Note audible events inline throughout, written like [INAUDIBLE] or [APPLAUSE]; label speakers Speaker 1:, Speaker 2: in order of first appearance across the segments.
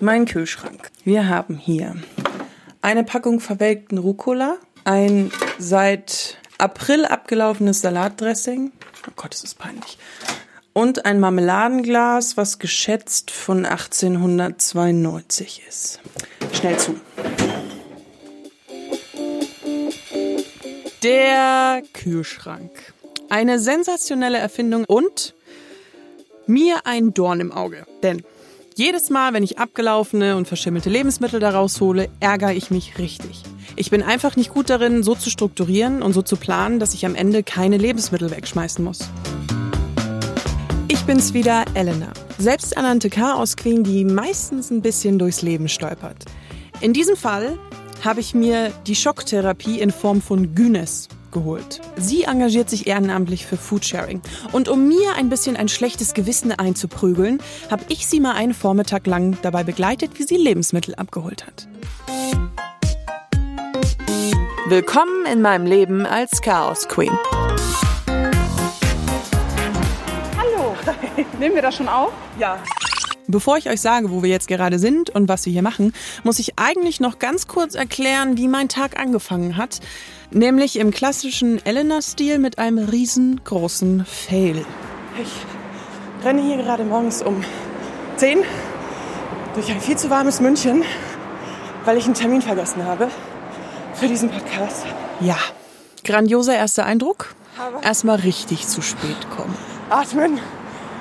Speaker 1: Mein Kühlschrank. Wir haben hier eine Packung verwelkten Rucola, ein seit April abgelaufenes Salatdressing. Oh Gott, das ist peinlich. Und ein Marmeladenglas, was geschätzt von 1892 ist. Schnell zu. Der Kühlschrank. Eine sensationelle Erfindung und mir ein Dorn im Auge. Denn jedes Mal, wenn ich abgelaufene und verschimmelte Lebensmittel daraus hole, ärgere ich mich richtig. Ich bin einfach nicht gut darin, so zu strukturieren und so zu planen, dass ich am Ende keine Lebensmittel wegschmeißen muss. Ich bin's wieder, Elena. Selbsternannte Chaos-Queen, die meistens ein bisschen durchs Leben stolpert. In diesem Fall habe ich mir die Schocktherapie in Form von Günes geholt. Sie engagiert sich ehrenamtlich für Foodsharing. Und um mir ein bisschen ein schlechtes Gewissen einzuprügeln, habe ich sie mal einen Vormittag lang dabei begleitet, wie sie Lebensmittel abgeholt hat. Willkommen in meinem Leben als Chaos Queen.
Speaker 2: Hallo, [LAUGHS] nehmen wir das schon auf?
Speaker 1: Ja. Bevor ich euch sage, wo wir jetzt gerade sind und was wir hier machen, muss ich eigentlich noch ganz kurz erklären, wie mein Tag angefangen hat. Nämlich im klassischen Elena-Stil mit einem riesengroßen Fail. Ich renne hier gerade morgens um 10 durch ein viel zu warmes München, weil ich einen Termin vergessen habe für diesen Podcast. Ja, grandioser erster Eindruck. Erstmal richtig zu spät kommen. Atmen,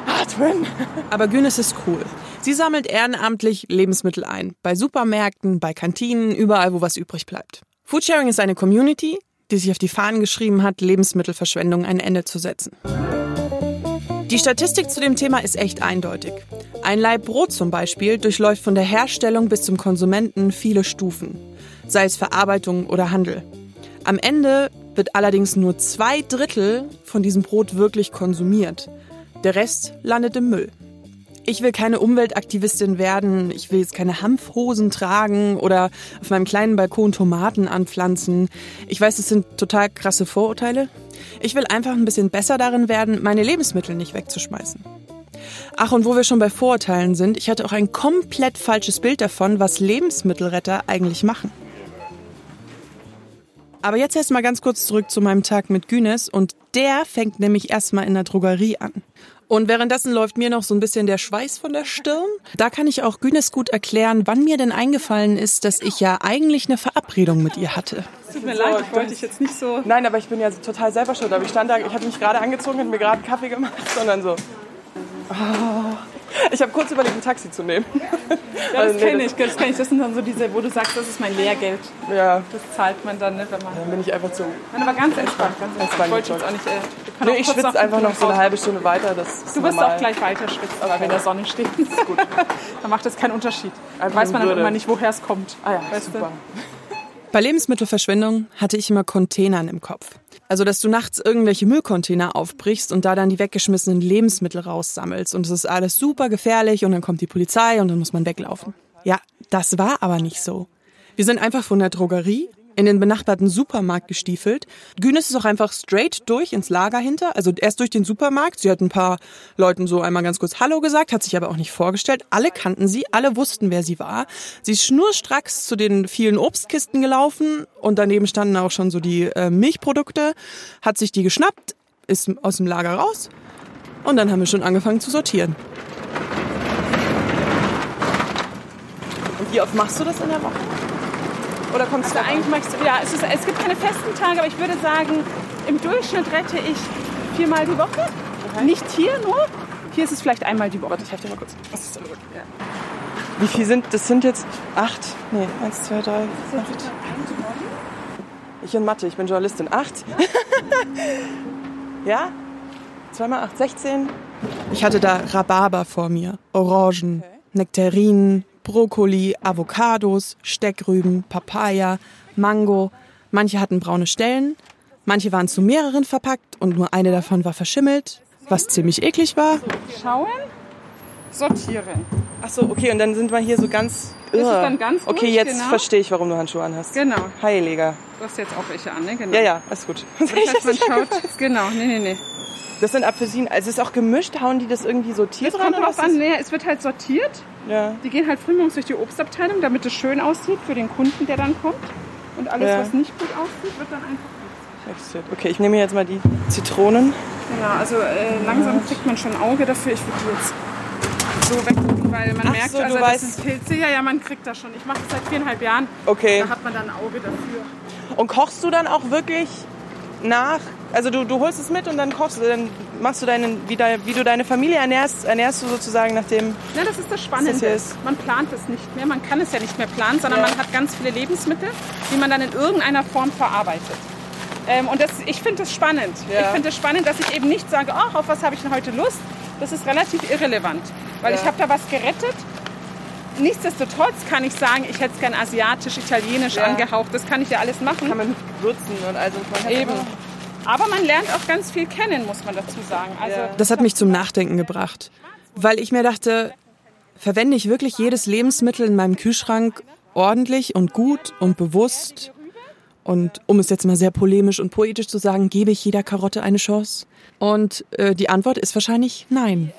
Speaker 1: atmen. Aber Günes ist cool. Sie sammelt ehrenamtlich Lebensmittel ein. Bei Supermärkten, bei Kantinen, überall, wo was übrig bleibt. Foodsharing ist eine Community, die sich auf die Fahnen geschrieben hat, Lebensmittelverschwendung ein Ende zu setzen. Die Statistik zu dem Thema ist echt eindeutig. Ein Laib Brot zum Beispiel durchläuft von der Herstellung bis zum Konsumenten viele Stufen, sei es Verarbeitung oder Handel. Am Ende wird allerdings nur zwei Drittel von diesem Brot wirklich konsumiert. Der Rest landet im Müll. Ich will keine Umweltaktivistin werden, ich will jetzt keine Hanfhosen tragen oder auf meinem kleinen Balkon Tomaten anpflanzen. Ich weiß, das sind total krasse Vorurteile. Ich will einfach ein bisschen besser darin werden, meine Lebensmittel nicht wegzuschmeißen. Ach, und wo wir schon bei Vorurteilen sind, ich hatte auch ein komplett falsches Bild davon, was Lebensmittelretter eigentlich machen. Aber jetzt erst mal ganz kurz zurück zu meinem Tag mit Günes und der fängt nämlich erstmal in der Drogerie an. Und währenddessen läuft mir noch so ein bisschen der Schweiß von der Stirn. Da kann ich auch Günes gut erklären, wann mir denn eingefallen ist, dass ich ja eigentlich eine Verabredung mit ihr hatte.
Speaker 2: Tut mir leid, ich wollte dich jetzt nicht so.
Speaker 1: Nein, aber ich bin ja total selber schuld. Aber ich stand da, ich habe mich gerade angezogen und mir gerade einen Kaffee gemacht, sondern so. Oh. Ich habe kurz überlegt, ein Taxi zu nehmen. [LAUGHS]
Speaker 2: Ja, das kenne ich, das kenne ich. Das sind dann so diese, wo du sagst, das ist mein Lehrgeld.
Speaker 1: Ja.
Speaker 2: Das zahlt man dann, ne, wenn man.
Speaker 1: Dann bin ich einfach so.
Speaker 2: Nein, aber ganz entspannt, ganz entspannt. Ich wollte jetzt auch nicht. Äh,
Speaker 1: Nee,
Speaker 2: auch
Speaker 1: ich schwitze einfach noch so eine halbe Stunde weiter. Das
Speaker 2: Du wirst auch gleich weiter schwitzen, aber wenn der Sonne steht.
Speaker 1: ist gut. [LAUGHS]
Speaker 2: dann macht das keinen Unterschied.
Speaker 1: Einfach
Speaker 2: Weiß man dann immer nicht, woher es kommt.
Speaker 1: Ah ja,
Speaker 2: Weißt du?
Speaker 1: super. Bei Lebensmittelverschwendung hatte ich immer Containern im Kopf. Also, dass du nachts irgendwelche Müllcontainer aufbrichst und da dann die weggeschmissenen Lebensmittel raussammelst. Und es ist alles super gefährlich und dann kommt die Polizei und dann muss man weglaufen. Ja, das war aber nicht so. Wir sind einfach von der Drogerie in den benachbarten Supermarkt gestiefelt. Günes ist auch einfach straight durch ins Lager hinter, also erst durch den Supermarkt. Sie hat ein paar Leuten so einmal ganz kurz Hallo gesagt, hat sich aber auch nicht vorgestellt. Alle kannten sie, alle wussten, wer sie war. Sie ist schnurstracks zu den vielen Obstkisten gelaufen und daneben standen auch schon so die äh, Milchprodukte, hat sich die geschnappt, ist aus dem Lager raus und dann haben wir schon angefangen zu sortieren. Und wie oft machst du das in der Woche? Oder kommst
Speaker 2: Also eigentlich mache ich ja, es, ist, es gibt keine festen Tage, aber ich würde sagen, im Durchschnitt rette ich viermal die Woche. Nicht hier nur. Hier ist es vielleicht einmal die Woche.
Speaker 1: Ich helfe dir mal kurz. Was ist zurück? Wie viel sind, das sind jetzt acht? Nee, eins, zwei, drei, acht. Ich in Mathe, ich bin Journalistin. Acht? ja? [LAUGHS] Zweimal acht, 16. Ich hatte da Rhabarber vor mir, Orangen, Nektarinen, Brokkoli, Avocados, Steckrüben, Papaya, Mango. Manche hatten braune Stellen, manche waren zu mehreren verpackt und nur eine davon war verschimmelt, was ziemlich eklig war.
Speaker 2: Schauen, sortieren.
Speaker 1: Ach so, okay, und dann sind wir hier so ganz.
Speaker 2: Das ist dann ganz
Speaker 1: Okay,
Speaker 2: durch,
Speaker 1: jetzt
Speaker 2: genau.
Speaker 1: verstehe ich, warum du Handschuhe anhast.
Speaker 2: Genau.
Speaker 1: Heiliger.
Speaker 2: Du hast jetzt auch welche an, ne? Genau.
Speaker 1: Ja, ja, ist gut. [LAUGHS]
Speaker 2: Das heißt, man schaut, genau, nee, nee, nee.
Speaker 1: Das sind Apfelsinen. Also es ist auch gemischt. Hauen die das irgendwie sortiert
Speaker 2: Es
Speaker 1: ran?
Speaker 2: kommt
Speaker 1: oder
Speaker 2: drauf
Speaker 1: was
Speaker 2: an, nee, es wird halt sortiert
Speaker 3: Ja.
Speaker 2: Die gehen halt frühmorgens durch die Obstabteilung, damit es schön aussieht für den Kunden, der dann kommt. Und alles,
Speaker 3: Ja.
Speaker 2: was nicht gut aussieht, wird dann einfach
Speaker 3: Exit. Okay, ich nehme jetzt mal die Zitronen.
Speaker 2: Ja, also äh, langsam kriegt man schon ein Auge dafür. Ich würde die jetzt so weggucken, weil man
Speaker 3: Ach
Speaker 2: merkt,
Speaker 3: so, du
Speaker 2: also das
Speaker 3: weißt-
Speaker 2: sind Pilze. Ja, ja, man kriegt das schon. Ich mache das seit viereinhalb Jahren.
Speaker 3: Okay.
Speaker 2: Da hat man dann ein Auge dafür.
Speaker 3: Und kochst du dann auch wirklich nach? Also du, du holst es mit und dann kochst du, dann machst du deinen, wie, dein, wie du deine Familie ernährst, ernährst du sozusagen nach dem.
Speaker 2: Ja, das ist das Spannende.
Speaker 3: Das ist-
Speaker 2: man plant es nicht mehr. Man kann es ja nicht mehr planen, sondern
Speaker 3: Ja.
Speaker 2: man hat ganz viele Lebensmittel, die man dann in irgendeiner Form verarbeitet. Ähm, und das, ich finde es spannend.
Speaker 3: Ja.
Speaker 2: Ich finde es spannend, dass ich eben nicht sage, ach, auf was habe ich denn heute Lust? Das ist relativ irrelevant, weil
Speaker 3: Ja.
Speaker 2: ich habe da was gerettet. Nichtsdestotrotz kann ich sagen, ich hätte es gern asiatisch, italienisch
Speaker 3: Ja.
Speaker 2: angehaucht. Das kann ich ja alles machen.
Speaker 3: Kann man mit würzen und also
Speaker 2: Eben. Aber man lernt auch ganz viel kennen, muss man dazu sagen. Also.
Speaker 1: Das hat mich zum Nachdenken gebracht, weil ich mir dachte, verwende ich wirklich jedes Lebensmittel in meinem Kühlschrank ordentlich und gut und bewusst? Und um es jetzt mal sehr polemisch und poetisch zu sagen, gebe ich jeder Karotte eine Chance? Und äh, die Antwort ist wahrscheinlich nein.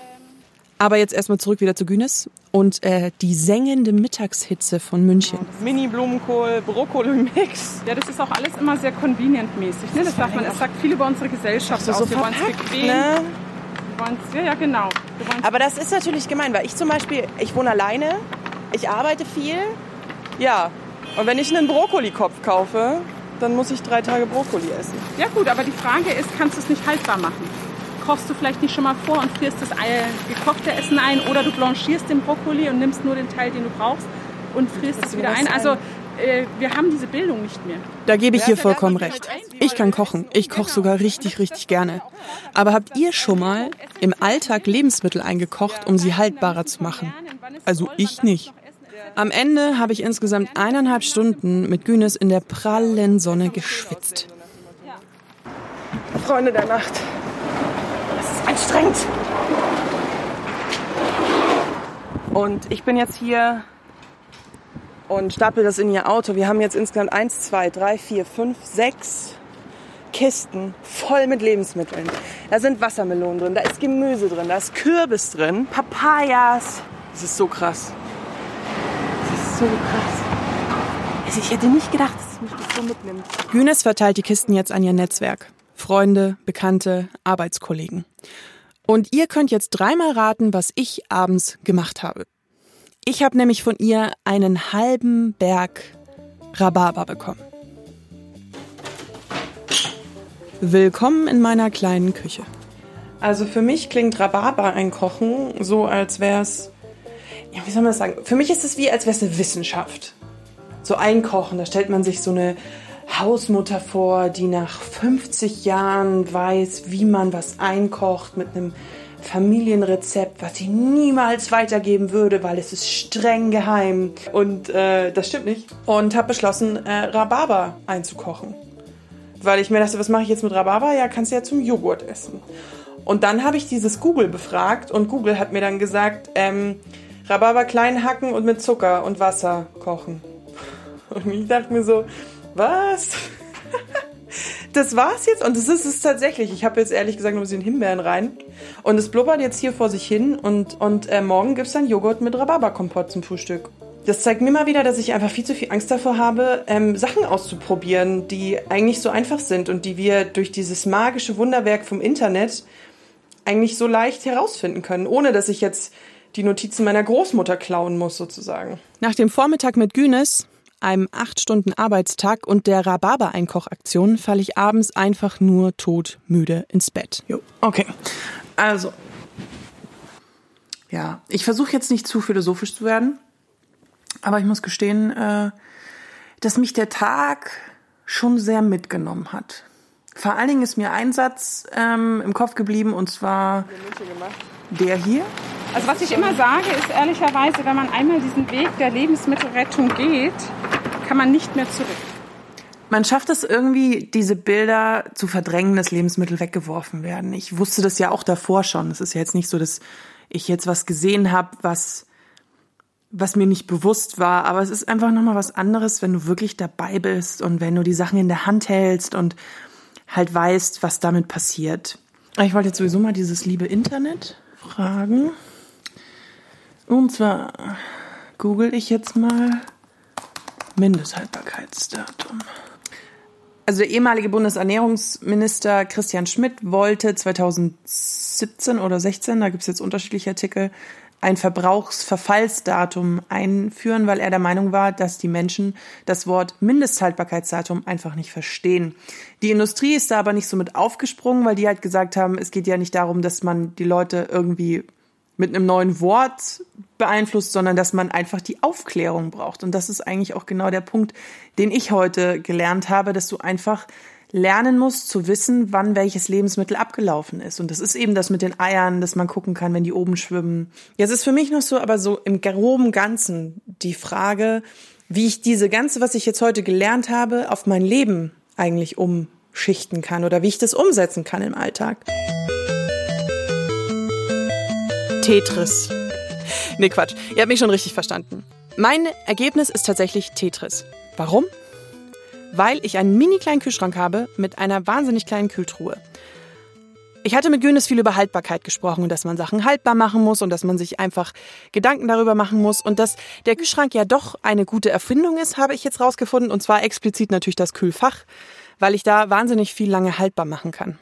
Speaker 1: Aber jetzt erstmal zurück wieder zu Günes und äh, die sengende Mittagshitze von München.
Speaker 3: Mini-Blumenkohl, Brokkoli-Mix.
Speaker 2: ja, das ist auch alles immer sehr convenient-mäßig. Ne? Das darf man, es sagt viel über unsere Gesellschaft aus.
Speaker 3: so
Speaker 2: Wir wollen es bequem.
Speaker 3: ne?
Speaker 2: Ja, ja, genau.
Speaker 3: Aber das ist natürlich gemein, weil ich zum Beispiel, ich wohne alleine, ich arbeite viel, ja. Und wenn ich einen Brokkolikopf kaufe, dann muss ich drei Tage Brokkoli essen.
Speaker 2: Ja gut, aber die Frage ist, kannst du es nicht haltbar machen? Kochst du vielleicht nicht schon mal vor und frierst das Ei- gekochte Essen ein oder du blanchierst den Brokkoli und nimmst nur den Teil, den du brauchst und frierst es wieder ein. Also äh, wir haben diese Bildung nicht mehr.
Speaker 1: Da gebe ich hier
Speaker 3: Ja,
Speaker 1: vollkommen recht. Ich kann kochen. Ich koche sogar richtig, richtig gerne. Aber habt ihr schon mal im Alltag Lebensmittel eingekocht, um sie haltbarer zu machen? Also ich nicht. Am Ende habe ich insgesamt eineinhalb Stunden mit Günes in der prallen Sonne geschwitzt.
Speaker 3: Freunde der Nacht. Anstrengend. Und ich bin jetzt hier und stapel das in ihr Auto. Wir haben jetzt insgesamt eins, zwei, drei, vier, fünf, sechs Kisten voll mit Lebensmitteln. Da sind Wassermelonen drin, da ist Gemüse drin, da ist Kürbis drin, Papayas. Das ist so krass. Das ist so krass. Also ich hätte nicht gedacht, dass mich das so mitnimmt.
Speaker 1: Günes verteilt die Kisten jetzt an ihr Netzwerk. Freunde, Bekannte, Arbeitskollegen. Und ihr könnt jetzt dreimal raten, was ich abends gemacht habe. Ich habe nämlich von ihr einen halben Berg Rhabarber bekommen. Willkommen in meiner kleinen Küche.
Speaker 3: Also für mich klingt Rhabarber einkochen so, als wäre es, ja, wie soll man das sagen? Für mich ist es wie, als wäre es eine Wissenschaft. So einkochen, da stellt man sich so eine Hausmutter vor, die nach 50 Jahren weiß, wie man was einkocht mit einem Familienrezept, was sie niemals weitergeben würde, weil es ist streng geheim. Und äh, das stimmt nicht. Und habe beschlossen, äh, Rhabarber einzukochen. Weil ich mir dachte, was mache ich jetzt mit Rhabarber? Ja, kannst du ja zum Joghurt essen. Und dann habe ich dieses Google befragt und Google hat mir dann gesagt, ähm, Rhabarber klein hacken und mit Zucker und Wasser kochen. [LAUGHS] Und ich dachte mir so, was? Das war's jetzt und das ist es tatsächlich. Ich habe jetzt ehrlich gesagt noch ein bisschen Himbeeren rein und es blubbert jetzt hier vor sich hin und, und äh, morgen gibt's dann Joghurt mit Rhabarberkompott zum Frühstück. Das zeigt mir mal wieder, dass ich einfach viel zu viel Angst davor habe, ähm, Sachen auszuprobieren, die eigentlich so einfach sind und die wir durch dieses magische Wunderwerk vom Internet eigentlich so leicht herausfinden können, ohne dass ich jetzt die Notizen meiner Großmutter klauen muss, sozusagen.
Speaker 1: Nach dem Vormittag mit Günes, einem 8-Stunden-Arbeitstag und der Rhabarber-Einkochaktion falle ich abends einfach nur todmüde ins Bett.
Speaker 3: Jo, okay. Also, ja, ich versuche jetzt nicht zu philosophisch zu werden, aber ich muss gestehen, äh, dass mich der Tag schon sehr mitgenommen hat. Vor allen Dingen ist mir ein Satz ähm, im Kopf geblieben und zwar der hier.
Speaker 2: Also was ich immer sage, ist ehrlicherweise, wenn man einmal diesen Weg der Lebensmittelrettung geht, kann man nicht mehr zurück.
Speaker 3: Man schafft es irgendwie, diese Bilder zu verdrängen, dass Lebensmittel weggeworfen werden. Ich wusste das ja auch davor schon. Es ist ja jetzt nicht so, dass ich jetzt was gesehen habe, was, was mir nicht bewusst war. Aber es ist einfach nochmal was anderes, wenn du wirklich dabei bist und wenn du die Sachen in der Hand hältst und halt weißt, was damit passiert. Ich wollte jetzt sowieso mal dieses liebe Internet fragen,
Speaker 1: Und zwar google ich jetzt mal Mindesthaltbarkeitsdatum. Also der ehemalige Bundesernährungsminister Christian Schmidt wollte 2017 oder 16, da gibt es jetzt unterschiedliche Artikel, ein Verbrauchsverfallsdatum einführen, weil er der Meinung war, dass die Menschen das Wort Mindesthaltbarkeitsdatum einfach nicht verstehen. Die Industrie ist da aber nicht so mit aufgesprungen, weil die halt gesagt haben, es geht ja nicht darum, dass man die Leute irgendwie mit einem neuen Wort beeinflusst, sondern dass man einfach die Aufklärung braucht. Und das ist eigentlich auch genau der Punkt, den ich heute gelernt habe, dass du einfach lernen musst zu wissen, wann welches Lebensmittel abgelaufen ist. Und das ist eben das mit den Eiern, dass man gucken kann, wenn die oben schwimmen. Jetzt ist für mich noch so, aber so im groben Ganzen die Frage, wie ich diese ganze, was ich jetzt heute gelernt habe, auf mein Leben eigentlich umschichten kann oder wie ich das umsetzen kann im Alltag. Tetris. Nee, Quatsch. Ihr habt mich schon richtig verstanden. Mein Ergebnis ist tatsächlich Tetris. Warum? Weil ich einen mini kleinen Kühlschrank habe mit einer wahnsinnig kleinen Kühltruhe. Ich hatte mit Günes viel über Haltbarkeit gesprochen und dass man Sachen haltbar machen muss und dass man sich einfach Gedanken darüber machen muss und dass der Kühlschrank ja doch eine gute Erfindung ist, habe ich jetzt rausgefunden und zwar explizit natürlich das Kühlfach, weil ich da wahnsinnig viel lange haltbar machen kann.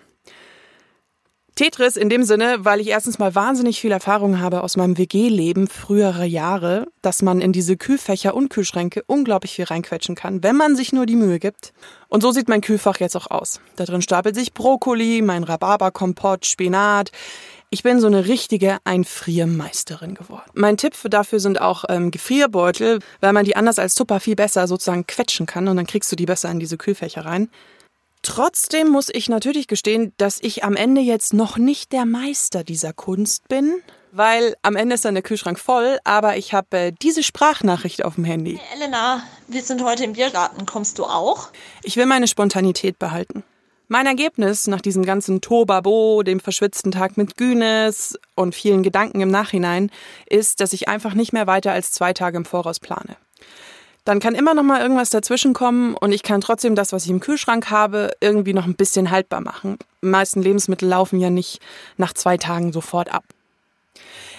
Speaker 1: Tetris in dem Sinne, weil ich erstens mal wahnsinnig viel Erfahrung habe aus meinem WG-Leben früherer Jahre, dass man in diese Kühlfächer und Kühlschränke unglaublich viel reinquetschen kann, wenn man sich nur die Mühe gibt. Und so sieht mein Kühlfach jetzt auch aus. Da drin stapelt sich Brokkoli, mein Rhabarberkompott, Spinat. Ich bin so eine richtige Einfriermeisterin geworden. Mein Tipp dafür sind auch ähm, Gefrierbeutel, weil man die anders als Tupper viel besser sozusagen quetschen kann und dann kriegst du die besser in diese Kühlfächer rein. Trotzdem muss ich natürlich gestehen, dass ich am Ende jetzt noch nicht der Meister dieser Kunst bin, weil am Ende ist dann der Kühlschrank voll, aber ich habe äh, diese Sprachnachricht auf dem Handy.
Speaker 4: Hey Elena, wir sind heute im Biergarten. Kommst du auch?
Speaker 1: Ich will meine Spontanität behalten. Mein Ergebnis nach diesem ganzen Tobabo, dem verschwitzten Tag mit Günes und vielen Gedanken im Nachhinein ist, dass ich einfach nicht mehr weiter als zwei Tage im Voraus plane dann kann immer noch mal irgendwas dazwischen kommen und ich kann trotzdem das, was ich im Kühlschrank habe, irgendwie noch ein bisschen haltbar machen. Die meisten Lebensmittel laufen ja nicht nach zwei Tagen sofort ab.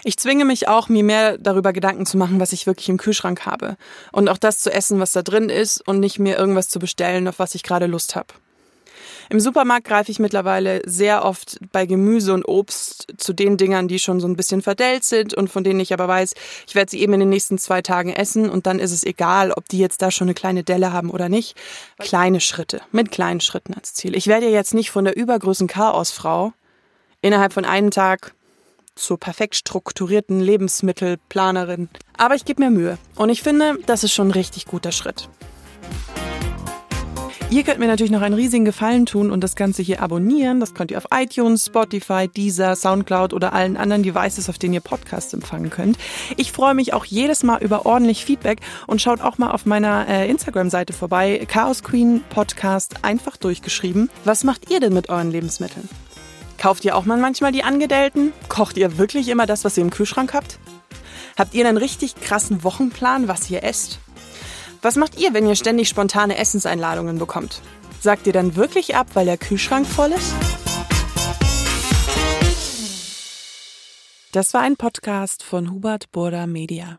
Speaker 1: Ich zwinge mich auch, mir mehr darüber Gedanken zu machen, was ich wirklich im Kühlschrank habe. Und auch das zu essen, was da drin ist und nicht mir irgendwas zu bestellen, auf was ich gerade Lust habe. Im Supermarkt greife ich mittlerweile sehr oft bei Gemüse und Obst zu den Dingern, die schon so ein bisschen verdellt sind und von denen ich aber weiß, ich werde sie eben in den nächsten zwei Tagen essen und dann ist es egal, ob die jetzt da schon eine kleine Delle haben oder nicht. Kleine Schritte, mit kleinen Schritten als Ziel. Ich werde jetzt nicht von der übergroßen Chaosfrau innerhalb von einem Tag zur perfekt strukturierten Lebensmittelplanerin. Aber ich gebe mir Mühe. Und ich finde, das ist schon ein richtig guter Schritt. Ihr könnt mir natürlich noch einen riesigen Gefallen tun und das Ganze hier abonnieren. Das könnt ihr auf iTunes, Spotify, Deezer, Soundcloud oder allen anderen Devices, auf denen ihr Podcasts empfangen könnt. Ich freue mich auch jedes Mal über ordentlich Feedback und schaut auch mal auf meiner äh, Instagram-Seite vorbei. Chaos Queen Podcast einfach durchgeschrieben. Was macht ihr denn mit euren Lebensmitteln? Kauft ihr auch mal manchmal die angedellten? Kocht ihr wirklich immer das, was ihr im Kühlschrank habt? Habt ihr einen richtig krassen Wochenplan, was ihr esst? Was macht ihr, wenn ihr ständig spontane Essenseinladungen bekommt? Sagt ihr dann wirklich ab, weil der Kühlschrank voll ist? Das war ein Podcast von Hubert Burda Media.